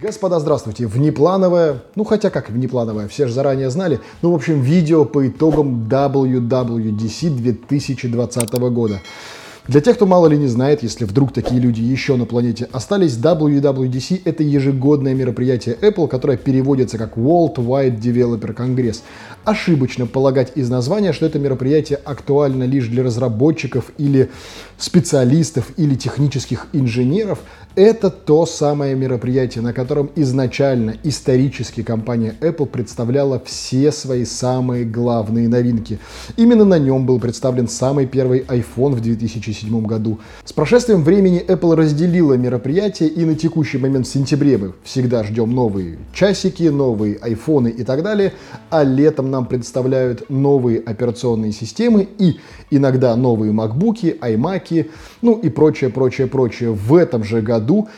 Господа, здравствуйте! Внеплановое, ну хотя как внеплановое, все же заранее знали, ну в общем видео по итогам WWDC 2020 года. Для тех, кто мало ли не знает, если вдруг такие люди еще на планете остались, WWDC — это ежегодное мероприятие Apple, которое переводится как World Wide Developer Congress. Ошибочно полагать из названия, что это мероприятие актуально лишь для разработчиков или специалистов или технических инженеров. Это то самое мероприятие, на котором изначально исторически компания Apple представляла все свои самые главные новинки. Именно на нем был представлен самый первый iPhone в 2007 году. С прошествием времени Apple разделила мероприятие, и на текущий момент в сентябре мы всегда ждем новые часики, новые iPhone и так далее, а летом нам представляют новые операционные системы и иногда новые MacBook, iMac, ну и прочее, прочее, прочее. В этом же году году.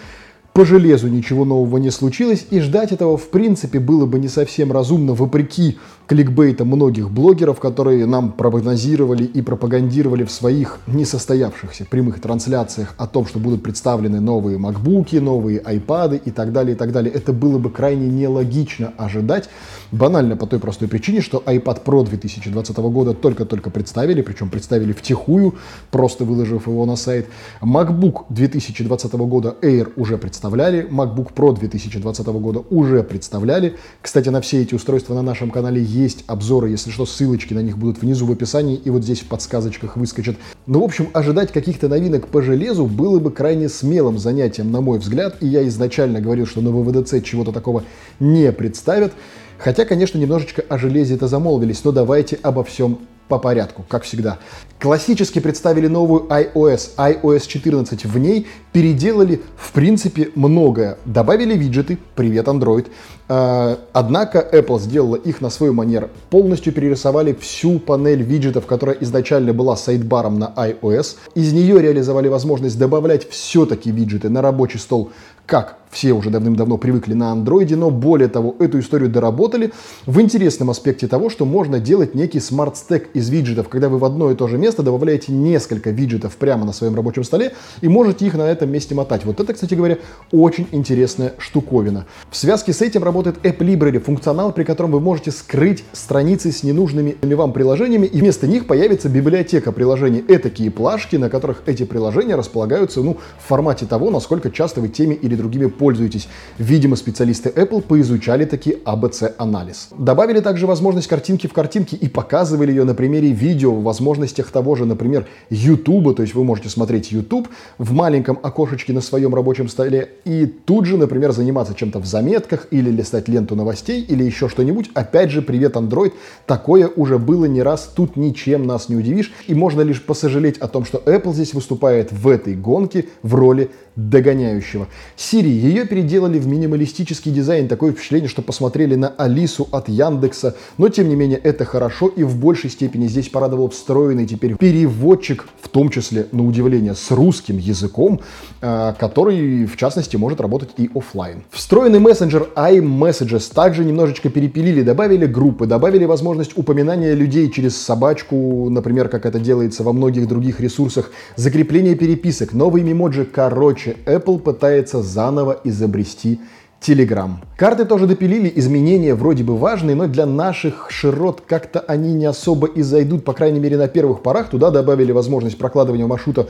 По железу ничего нового не случилось, и ждать этого в принципе было бы не совсем разумно, вопреки кликбейта многих блогеров, которые нам прогнозировали и пропагандировали в своих несостоявшихся прямых трансляциях о том, что будут представлены новые макбуки, новые айпады и так далее, и так далее. Это было бы крайне нелогично ожидать, банально по той простой причине, что iPad Pro 2020 года только-только представили, причем представили втихую, просто выложив его на сайт. MacBook 2020 года Air уже представляли, MacBook Pro 2020 года уже представляли. Кстати, на все эти устройства на нашем канале есть есть обзоры, если что, ссылочки на них будут внизу в описании и вот здесь в подсказочках выскочат. Ну, в общем, ожидать каких-то новинок по железу было бы крайне смелым занятием, на мой взгляд, и я изначально говорил, что на ВВДЦ чего-то такого не представят. Хотя, конечно, немножечко о железе это замолвились, но давайте обо всем по порядку, как всегда. Классически представили новую iOS, iOS 14. В ней переделали, в принципе, многое. Добавили виджеты, привет, Android. А, однако Apple сделала их на свой манер. Полностью перерисовали всю панель виджетов, которая изначально была сайдбаром на iOS. Из нее реализовали возможность добавлять все-таки виджеты на рабочий стол как все уже давным-давно привыкли на андроиде, но более того, эту историю доработали в интересном аспекте того, что можно делать некий smart stack из виджетов, когда вы в одно и то же место добавляете несколько виджетов прямо на своем рабочем столе и можете их на этом месте мотать. Вот это, кстати говоря, очень интересная штуковина. В связке с этим работает App Library, функционал, при котором вы можете скрыть страницы с ненужными вам приложениями, и вместо них появится библиотека приложений. Этакие плашки, на которых эти приложения располагаются ну, в формате того, насколько часто вы теми или другими пользуетесь. Видимо, специалисты Apple поизучали таки ABC-анализ. Добавили также возможность картинки в картинке и показывали ее на примере видео в возможностях того же, например, YouTube, то есть вы можете смотреть YouTube в маленьком окошечке на своем рабочем столе и тут же, например, заниматься чем-то в заметках или листать ленту новостей или еще что-нибудь. Опять же, привет, Android. Такое уже было не раз, тут ничем нас не удивишь. И можно лишь посожалеть о том, что Apple здесь выступает в этой гонке в роли догоняющего. Siri, ее переделали в минималистический дизайн, такое впечатление, что посмотрели на Алису от Яндекса, но тем не менее это хорошо и в большей степени здесь порадовал встроенный теперь переводчик, в том числе, на удивление, с русским языком, а, который, в частности, может работать и офлайн. Встроенный мессенджер iMessages также немножечко перепилили, добавили группы, добавили возможность упоминания людей через собачку, например, как это делается во многих других ресурсах, закрепление переписок, новые мемоджи, короче, Короче, Apple пытается заново изобрести Telegram. Карты тоже допилили, изменения вроде бы важные, но для наших широт как-то они не особо и зайдут, по крайней мере на первых порах. Туда добавили возможность прокладывания маршрута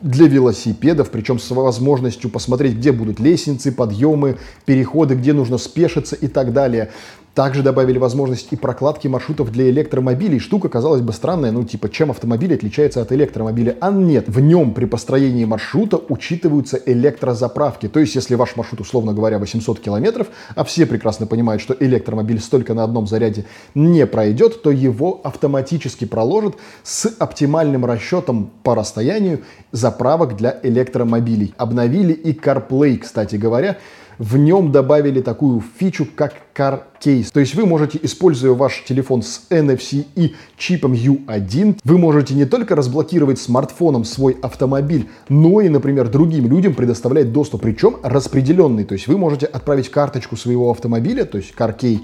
для велосипедов, причем с возможностью посмотреть, где будут лестницы, подъемы, переходы, где нужно спешиться и так далее. Также добавили возможность и прокладки маршрутов для электромобилей. Штука, казалось бы, странная, ну типа, чем автомобиль отличается от электромобиля? А нет, в нем при построении маршрута учитываются электрозаправки. То есть, если ваш маршрут, условно говоря, 800 километров, а все прекрасно понимают, что электромобиль столько на одном заряде не пройдет, то его автоматически проложат с оптимальным расчетом по расстоянию заправок для электромобилей. Обновили и CarPlay, кстати говоря, в нем добавили такую фичу, как Car Case. То есть вы можете, используя ваш телефон с NFC и чипом U1, вы можете не только разблокировать смартфоном свой автомобиль, но и, например, другим людям предоставлять доступ, причем распределенный. То есть вы можете отправить карточку своего автомобиля, то есть Car Key,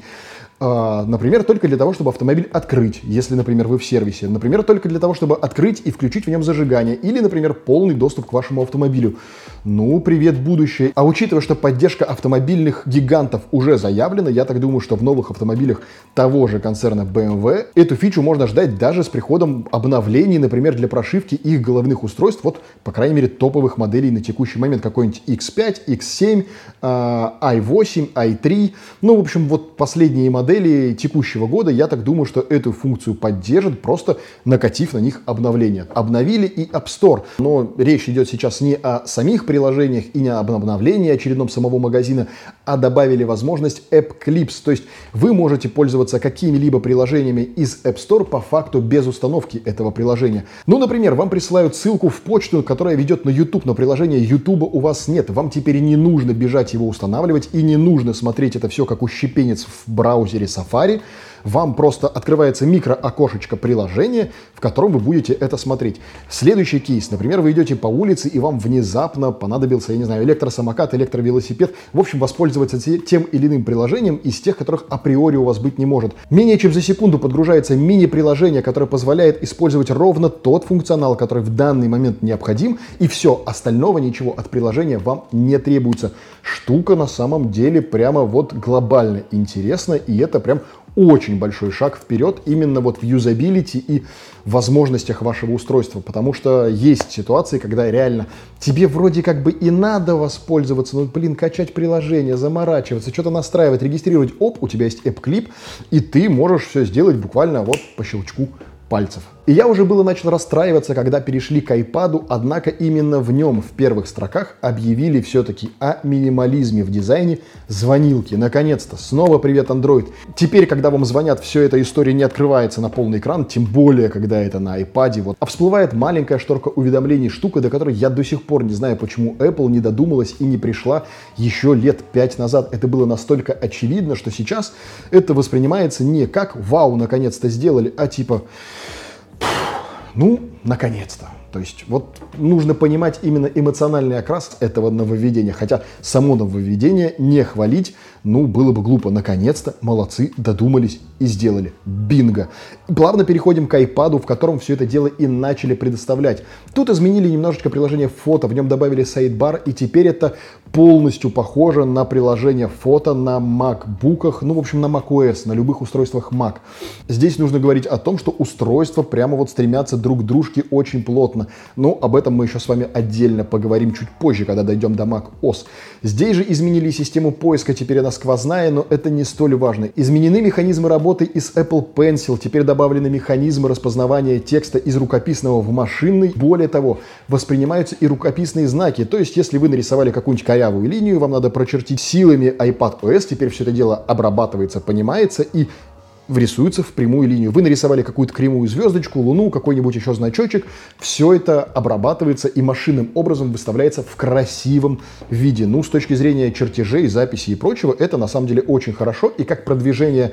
например, только для того, чтобы автомобиль открыть, если, например, вы в сервисе. Например, только для того, чтобы открыть и включить в нем зажигание. Или, например, полный доступ к вашему автомобилю. Ну, привет, будущее. А учитывая, что поддержка автомобильных гигантов уже заявлена, я так думаю, что в новых автомобилях того же концерна BMW эту фичу можно ждать даже с приходом обновлений, например, для прошивки их головных устройств, вот, по крайней мере, топовых моделей на текущий момент, какой-нибудь X5, X7, i8, i3. Ну, в общем, вот последние модели модели текущего года, я так думаю, что эту функцию поддержат, просто накатив на них обновление. Обновили и App Store, но речь идет сейчас не о самих приложениях и не об обновлении очередном самого магазина, а добавили возможность App Clips, то есть вы можете пользоваться какими-либо приложениями из App Store по факту без установки этого приложения. Ну, например, вам присылают ссылку в почту, которая ведет на YouTube, но приложения YouTube у вас нет. Вам теперь не нужно бежать его устанавливать и не нужно смотреть это все как ущепенец в браузере Safari вам просто открывается микроокошечко приложения, в котором вы будете это смотреть. Следующий кейс. Например, вы идете по улице, и вам внезапно понадобился, я не знаю, электросамокат, электровелосипед. В общем, воспользоваться тем или иным приложением из тех, которых априори у вас быть не может. Менее чем за секунду подгружается мини-приложение, которое позволяет использовать ровно тот функционал, который в данный момент необходим, и все, остального ничего от приложения вам не требуется. Штука на самом деле прямо вот глобально интересна, и это прям очень большой шаг вперед именно вот в юзабилити и возможностях вашего устройства, потому что есть ситуации, когда реально тебе вроде как бы и надо воспользоваться, ну, блин, качать приложение, заморачиваться, что-то настраивать, регистрировать, оп, у тебя есть App-клип, и ты можешь все сделать буквально вот по щелчку пальцев. И я уже было начал расстраиваться, когда перешли к iPad, однако именно в нем в первых строках объявили все-таки о минимализме в дизайне звонилки. Наконец-то, снова привет Android. Теперь, когда вам звонят, все эта история не открывается на полный экран, тем более, когда это на iPad. Вот. А всплывает маленькая шторка уведомлений, штука, до которой я до сих пор не знаю, почему Apple не додумалась и не пришла еще лет пять назад. Это было настолько очевидно, что сейчас это воспринимается не как «Вау, наконец-то сделали», а типа ну, наконец-то. То есть вот нужно понимать именно эмоциональный окрас этого нововведения. Хотя само нововведение не хвалить, ну, было бы глупо. Наконец-то молодцы, додумались и сделали. Бинго. Плавно переходим к iPad, в котором все это дело и начали предоставлять. Тут изменили немножечко приложение фото, в нем добавили сайдбар, и теперь это полностью похоже на приложение фото на MacBook, ну, в общем, на macOS, на любых устройствах Mac. Здесь нужно говорить о том, что устройства прямо вот стремятся друг к дружке очень плотно. Но об этом мы еще с вами отдельно поговорим чуть позже, когда дойдем до macOS. Здесь же изменили систему поиска, теперь она сквозная, но это не столь важно. Изменены механизмы работы из Apple Pencil, теперь добавлены механизмы распознавания текста из рукописного в машинный. Более того, воспринимаются и рукописные знаки. То есть, если вы нарисовали какую-нибудь корявую линию, вам надо прочертить силами iPad OS, теперь все это дело обрабатывается, понимается и врисуется в прямую линию. Вы нарисовали какую-то кривую звездочку, луну, какой-нибудь еще значочек. Все это обрабатывается и машинным образом выставляется в красивом виде. Ну, с точки зрения чертежей, записи и прочего, это на самом деле очень хорошо. И как продвижение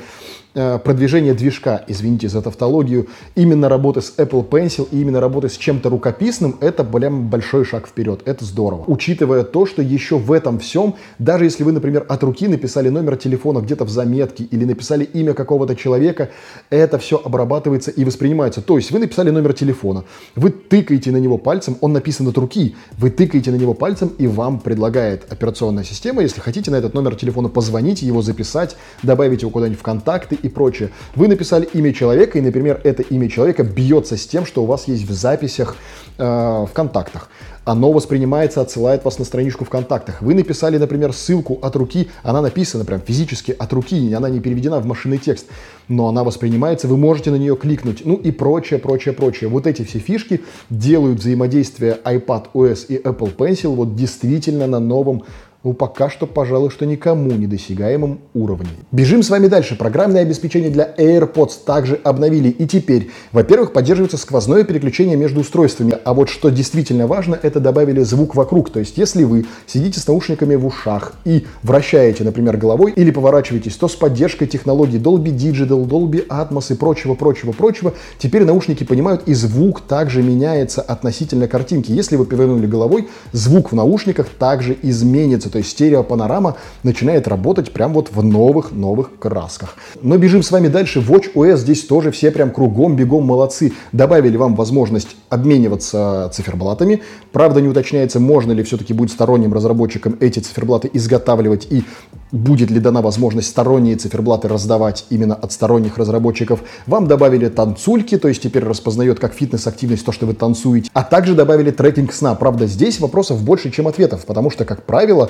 продвижение движка, извините за тавтологию, именно работы с Apple Pencil и именно работы с чем-то рукописным, это прям большой шаг вперед. Это здорово. Учитывая то, что еще в этом всем, даже если вы, например, от руки написали номер телефона где-то в заметке или написали имя какого-то человека, это все обрабатывается и воспринимается. То есть вы написали номер телефона, вы тыкаете на него пальцем, он написан от руки, вы тыкаете на него пальцем и вам предлагает операционная система, если хотите на этот номер телефона позвонить, его записать, добавить его куда-нибудь в контакты и прочее. Вы написали имя человека, и, например, это имя человека бьется с тем, что у вас есть в записях э, в контактах. Оно воспринимается, отсылает вас на страничку в контактах. Вы написали, например, ссылку от руки, она написана прям физически от руки, она не переведена в машинный текст, но она воспринимается, вы можете на нее кликнуть, ну и прочее, прочее, прочее. Вот эти все фишки делают взаимодействие iPad OS и Apple Pencil вот действительно на новом ну, пока что, пожалуй, что никому недосягаемом уровне. Бежим с вами дальше. Программное обеспечение для AirPods также обновили. И теперь, во-первых, поддерживается сквозное переключение между устройствами. А вот что действительно важно, это добавили звук вокруг. То есть, если вы сидите с наушниками в ушах и вращаете, например, головой или поворачиваетесь, то с поддержкой технологий Dolby Digital, Dolby Atmos и прочего, прочего, прочего, теперь наушники понимают и звук также меняется относительно картинки. Если вы повернули головой, звук в наушниках также изменится то есть стереопанорама начинает работать прям вот в новых-новых красках. Но бежим с вами дальше. Watch OS здесь тоже все прям кругом, бегом молодцы. Добавили вам возможность обмениваться циферблатами. Правда, не уточняется, можно ли все-таки будет сторонним разработчикам эти циферблаты изготавливать и будет ли дана возможность сторонние циферблаты раздавать именно от сторонних разработчиков. Вам добавили танцульки, то есть теперь распознает как фитнес-активность то, что вы танцуете. А также добавили трекинг сна. Правда, здесь вопросов больше, чем ответов, потому что, как правило,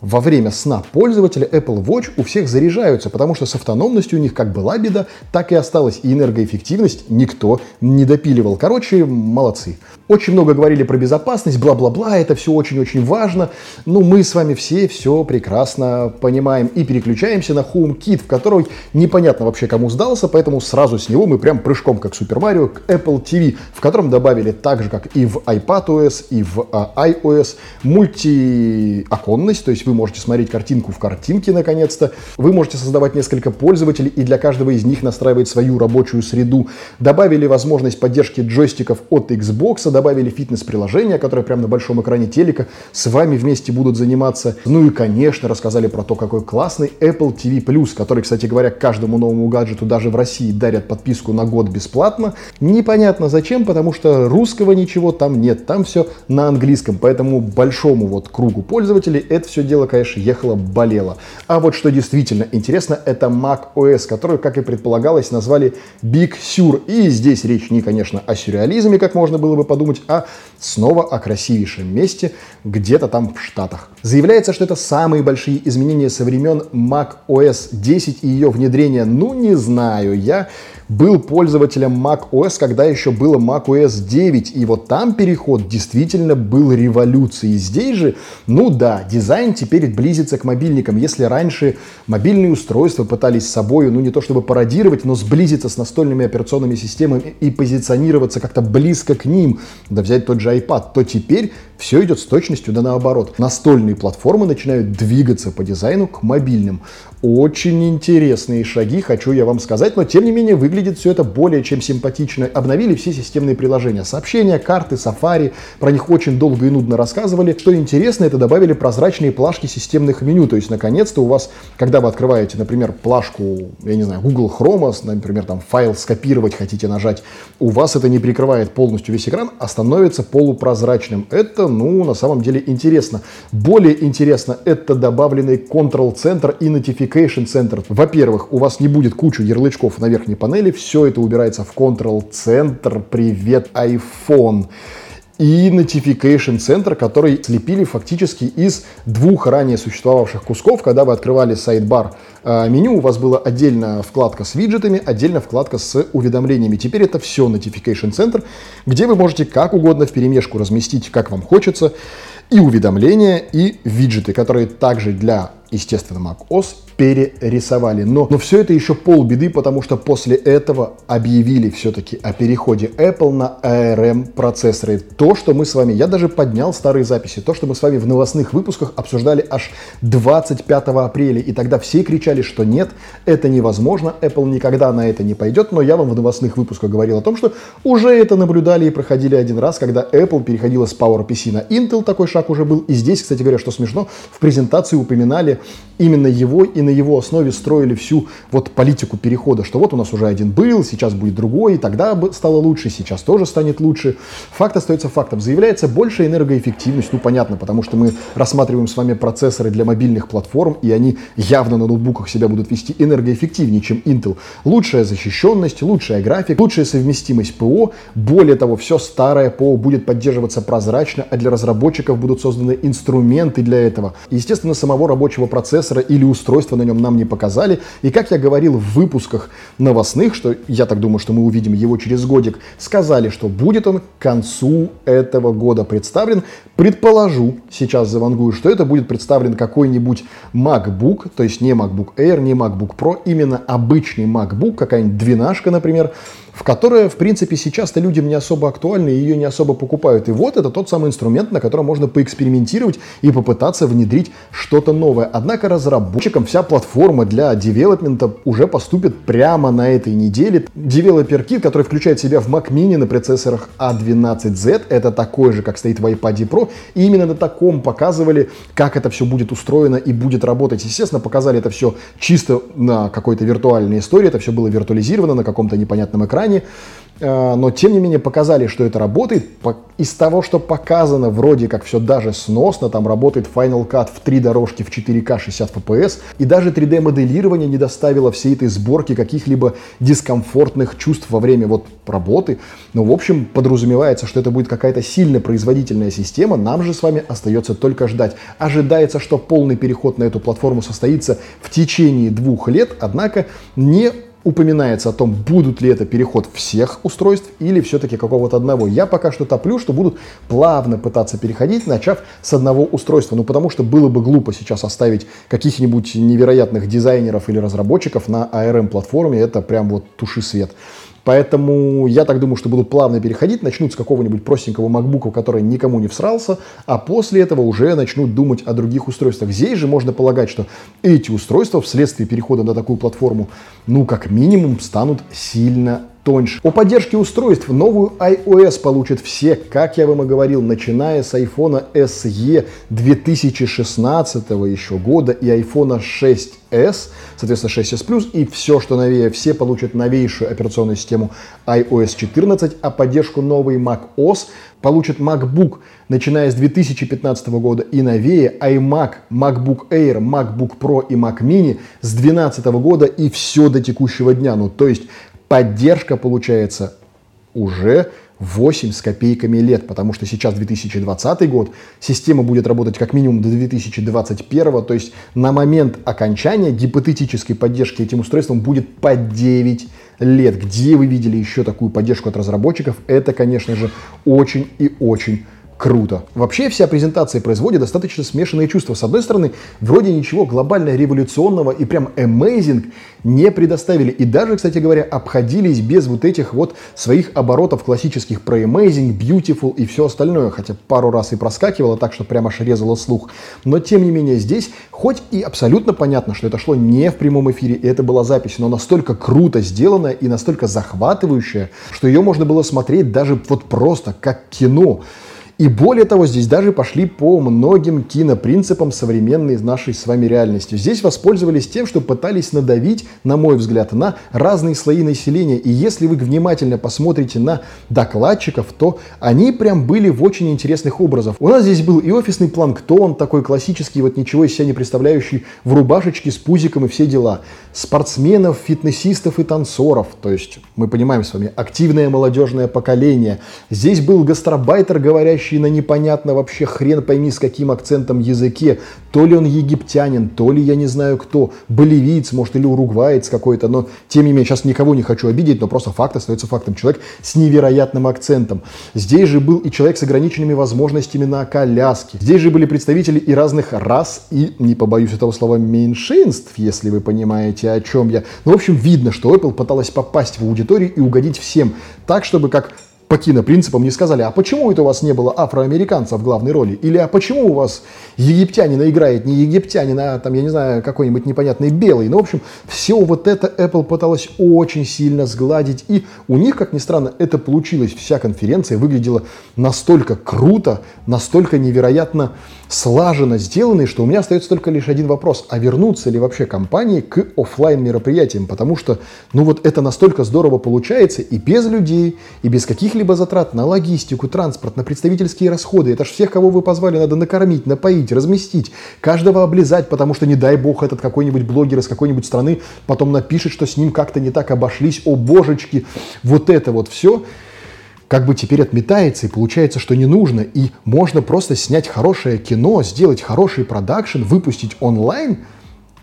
во время сна пользователя Apple Watch у всех заряжаются, потому что с автономностью у них как была беда, так и осталась. И энергоэффективность никто не допиливал. Короче, молодцы. Очень много говорили про безопасность, бла-бла-бла, это все очень-очень важно. Ну, мы с вами все все прекрасно понимаем и переключаемся на HomeKit, в который непонятно вообще кому сдался, поэтому сразу с него мы прям прыжком, как Super Mario, к Apple TV, в котором добавили так же, как и в iPadOS, и в а, iOS, мультиоконность, то есть вы можете смотреть картинку в картинке наконец-то, вы можете создавать несколько пользователей и для каждого из них настраивать свою рабочую среду. Добавили возможность поддержки джойстиков от Xbox, добавили фитнес-приложение, которое прямо на большом экране телека с вами вместе будут заниматься. Ну и, конечно, рассказали про то, какой классный Apple TV+, который, кстати говоря, каждому новому гаджету даже в России дарят подписку на год бесплатно. Непонятно зачем, потому что русского ничего там нет, там все на английском, поэтому большому вот кругу пользователей это все дело, конечно, ехало-болело. А вот что действительно интересно, это Mac OS, который, как и предполагалось, назвали Big Sur. И здесь речь не, конечно, о сюрреализме, как можно было бы подумать, а снова о красивейшем месте где-то там в Штатах. Заявляется, что это самые большие изменения со времен Mac OS 10 и ее внедрения. Ну, не знаю, я был пользователем Mac OS, когда еще было Mac OS 9, и вот там переход действительно был революцией. Здесь же, ну да, дизайн теперь близится к мобильникам. Если раньше мобильные устройства пытались с собой, ну не то чтобы пародировать, но сблизиться с настольными операционными системами и позиционироваться как-то близко к ним, да взять тот же iPad, то теперь все идет с точностью да наоборот. Настольные платформы начинают двигаться по дизайну к мобильным. Очень интересные шаги, хочу я вам сказать, но тем не менее выглядит все это более чем симпатично. Обновили все системные приложения, сообщения, карты, Safari, про них очень долго и нудно рассказывали. Что интересно, это добавили прозрачные плашки системных меню, то есть наконец-то у вас, когда вы открываете, например, плашку, я не знаю, Google Chrome, например, там файл скопировать хотите нажать, у вас это не прикрывает полностью весь экран, а становится полупрозрачным. Это это, ну, на самом деле интересно. Более интересно, это добавленный Control-центр и Notification-центр. Во-первых, у вас не будет кучу ярлычков на верхней панели, все это убирается в Control-центр. Привет, iPhone и Notification Center, который слепили фактически из двух ранее существовавших кусков. Когда вы открывали сайт-бар э, меню, у вас была отдельно вкладка с виджетами, отдельно вкладка с уведомлениями. Теперь это все Notification Center, где вы можете как угодно в перемешку разместить, как вам хочется, и уведомления, и виджеты, которые также для естественно, macOS перерисовали. Но, но все это еще полбеды, потому что после этого объявили все-таки о переходе Apple на ARM процессоры. То, что мы с вами, я даже поднял старые записи, то, что мы с вами в новостных выпусках обсуждали аж 25 апреля, и тогда все кричали, что нет, это невозможно, Apple никогда на это не пойдет, но я вам в новостных выпусках говорил о том, что уже это наблюдали и проходили один раз, когда Apple переходила с PowerPC на Intel, такой шаг уже был, и здесь, кстати говоря, что смешно, в презентации упоминали именно его и на его основе строили всю вот политику перехода, что вот у нас уже один был, сейчас будет другой, и тогда стало лучше, сейчас тоже станет лучше. Факт остается фактом. Заявляется большая энергоэффективность, ну понятно, потому что мы рассматриваем с вами процессоры для мобильных платформ, и они явно на ноутбуках себя будут вести энергоэффективнее, чем Intel. Лучшая защищенность, лучшая графика, лучшая совместимость ПО. Более того, все старое ПО будет поддерживаться прозрачно, а для разработчиков будут созданы инструменты для этого. Естественно, самого рабочего процессора или устройства на нем нам не показали. И как я говорил в выпусках новостных, что я так думаю, что мы увидим его через годик, сказали, что будет он к концу этого года представлен. Предположу, сейчас завангую, что это будет представлен какой-нибудь MacBook, то есть не MacBook Air, не MacBook Pro, именно обычный MacBook, какая-нибудь двенашка, например, в которая, в принципе, сейчас-то людям не особо актуальна, и ее не особо покупают. И вот это тот самый инструмент, на котором можно поэкспериментировать и попытаться внедрить что-то новое. Однако разработчикам вся платформа для девелопмента уже поступит прямо на этой неделе. Developer Kit, который включает себя в Mac Mini на процессорах A12Z, это такой же, как стоит в iPad Pro, и именно на таком показывали, как это все будет устроено и будет работать. Естественно, показали это все чисто на какой-то виртуальной истории, это все было виртуализировано на каком-то непонятном экране. Э, но тем не менее показали, что это работает. Из того, что показано, вроде как все даже сносно, там работает Final Cut в три дорожки в 4К 60 FPS, и даже 3D-моделирование не доставило всей этой сборки каких-либо дискомфортных чувств во время вот работы. Но, в общем, подразумевается, что это будет какая-то сильно производительная система, нам же с вами остается только ждать. Ожидается, что полный переход на эту платформу состоится в течение двух лет, однако не упоминается о том, будут ли это переход всех устройств или все-таки какого-то одного. Я пока что топлю, что будут плавно пытаться переходить, начав с одного устройства. Ну, потому что было бы глупо сейчас оставить каких-нибудь невероятных дизайнеров или разработчиков на ARM-платформе. Это прям вот туши свет. Поэтому я так думаю, что будут плавно переходить, начнут с какого-нибудь простенького MacBook, который никому не всрался, а после этого уже начнут думать о других устройствах. Здесь же можно полагать, что эти устройства вследствие перехода на такую платформу, ну, как минимум, станут сильно тоньше. О поддержке устройств новую iOS получат все, как я вам и говорил, начиная с iPhone SE 2016 еще года и iPhone 6s, соответственно 6s Plus и все, что новее, все получат новейшую операционную систему iOS 14, а поддержку новой macOS получат MacBook, начиная с 2015 года и новее, iMac, MacBook Air, MacBook Pro и Mac Mini с 2012 года и все до текущего дня. Ну, то есть поддержка получается уже 8 с копейками лет, потому что сейчас 2020 год, система будет работать как минимум до 2021, то есть на момент окончания гипотетической поддержки этим устройством будет по 9 лет. Где вы видели еще такую поддержку от разработчиков? Это, конечно же, очень и очень круто. Вообще вся презентация производит достаточно смешанные чувства. С одной стороны, вроде ничего глобально революционного и прям amazing не предоставили. И даже, кстати говоря, обходились без вот этих вот своих оборотов классических про amazing, beautiful и все остальное. Хотя пару раз и проскакивало так, что прямо аж резало слух. Но тем не менее здесь, хоть и абсолютно понятно, что это шло не в прямом эфире, и это была запись, но настолько круто сделанная и настолько захватывающая, что ее можно было смотреть даже вот просто как кино. И более того, здесь даже пошли по многим кинопринципам современной нашей с вами реальности. Здесь воспользовались тем, что пытались надавить, на мой взгляд, на разные слои населения. И если вы внимательно посмотрите на докладчиков, то они прям были в очень интересных образах. У нас здесь был и офисный планктон, такой классический, вот ничего из себя не представляющий, в рубашечке с пузиком и все дела. Спортсменов, фитнесистов и танцоров. То есть, мы понимаем с вами, активное молодежное поколение. Здесь был гастробайтер, говорящий говорящий на непонятно вообще хрен пойми с каким акцентом языке. То ли он египтянин, то ли я не знаю кто, боливиец, может, или уругваец какой-то. Но, тем не менее, сейчас никого не хочу обидеть, но просто факт остается фактом. Человек с невероятным акцентом. Здесь же был и человек с ограниченными возможностями на коляске. Здесь же были представители и разных рас, и, не побоюсь этого слова, меньшинств, если вы понимаете, о чем я. Ну, в общем, видно, что Apple пыталась попасть в аудиторию и угодить всем. Так, чтобы как по кинопринципам не сказали, а почему это у вас не было афроамериканца в главной роли? Или а почему у вас египтянина играет не египтянин, а там, я не знаю, какой-нибудь непонятный белый? Ну, в общем, все вот это Apple пыталась очень сильно сгладить. И у них, как ни странно, это получилось. Вся конференция выглядела настолько круто, настолько невероятно слаженно сделанной, что у меня остается только лишь один вопрос. А вернуться ли вообще компании к офлайн мероприятиям? Потому что, ну вот это настолько здорово получается и без людей, и без каких-либо затрат на логистику, транспорт, на представительские расходы. Это же всех, кого вы позвали, надо накормить, напоить, разместить, каждого облизать, потому что, не дай бог, этот какой-нибудь блогер из какой-нибудь страны потом напишет, что с ним как-то не так обошлись, о божечки, вот это вот все как бы теперь отметается, и получается, что не нужно, и можно просто снять хорошее кино, сделать хороший продакшн, выпустить онлайн,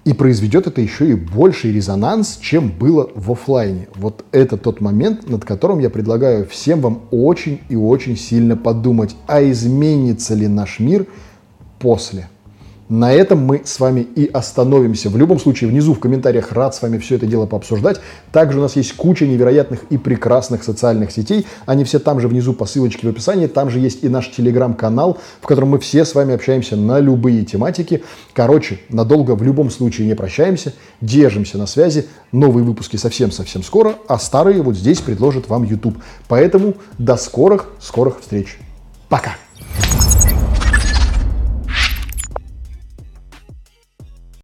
и произведет это еще и больший резонанс, чем было в офлайне. Вот это тот момент, над которым я предлагаю всем вам очень и очень сильно подумать, а изменится ли наш мир после. На этом мы с вами и остановимся. В любом случае, внизу в комментариях рад с вами все это дело пообсуждать. Также у нас есть куча невероятных и прекрасных социальных сетей. Они все там же внизу по ссылочке в описании. Там же есть и наш телеграм-канал, в котором мы все с вами общаемся на любые тематики. Короче, надолго в любом случае не прощаемся. Держимся на связи. Новые выпуски совсем-совсем скоро, а старые вот здесь предложит вам YouTube. Поэтому до скорых, скорых встреч. Пока!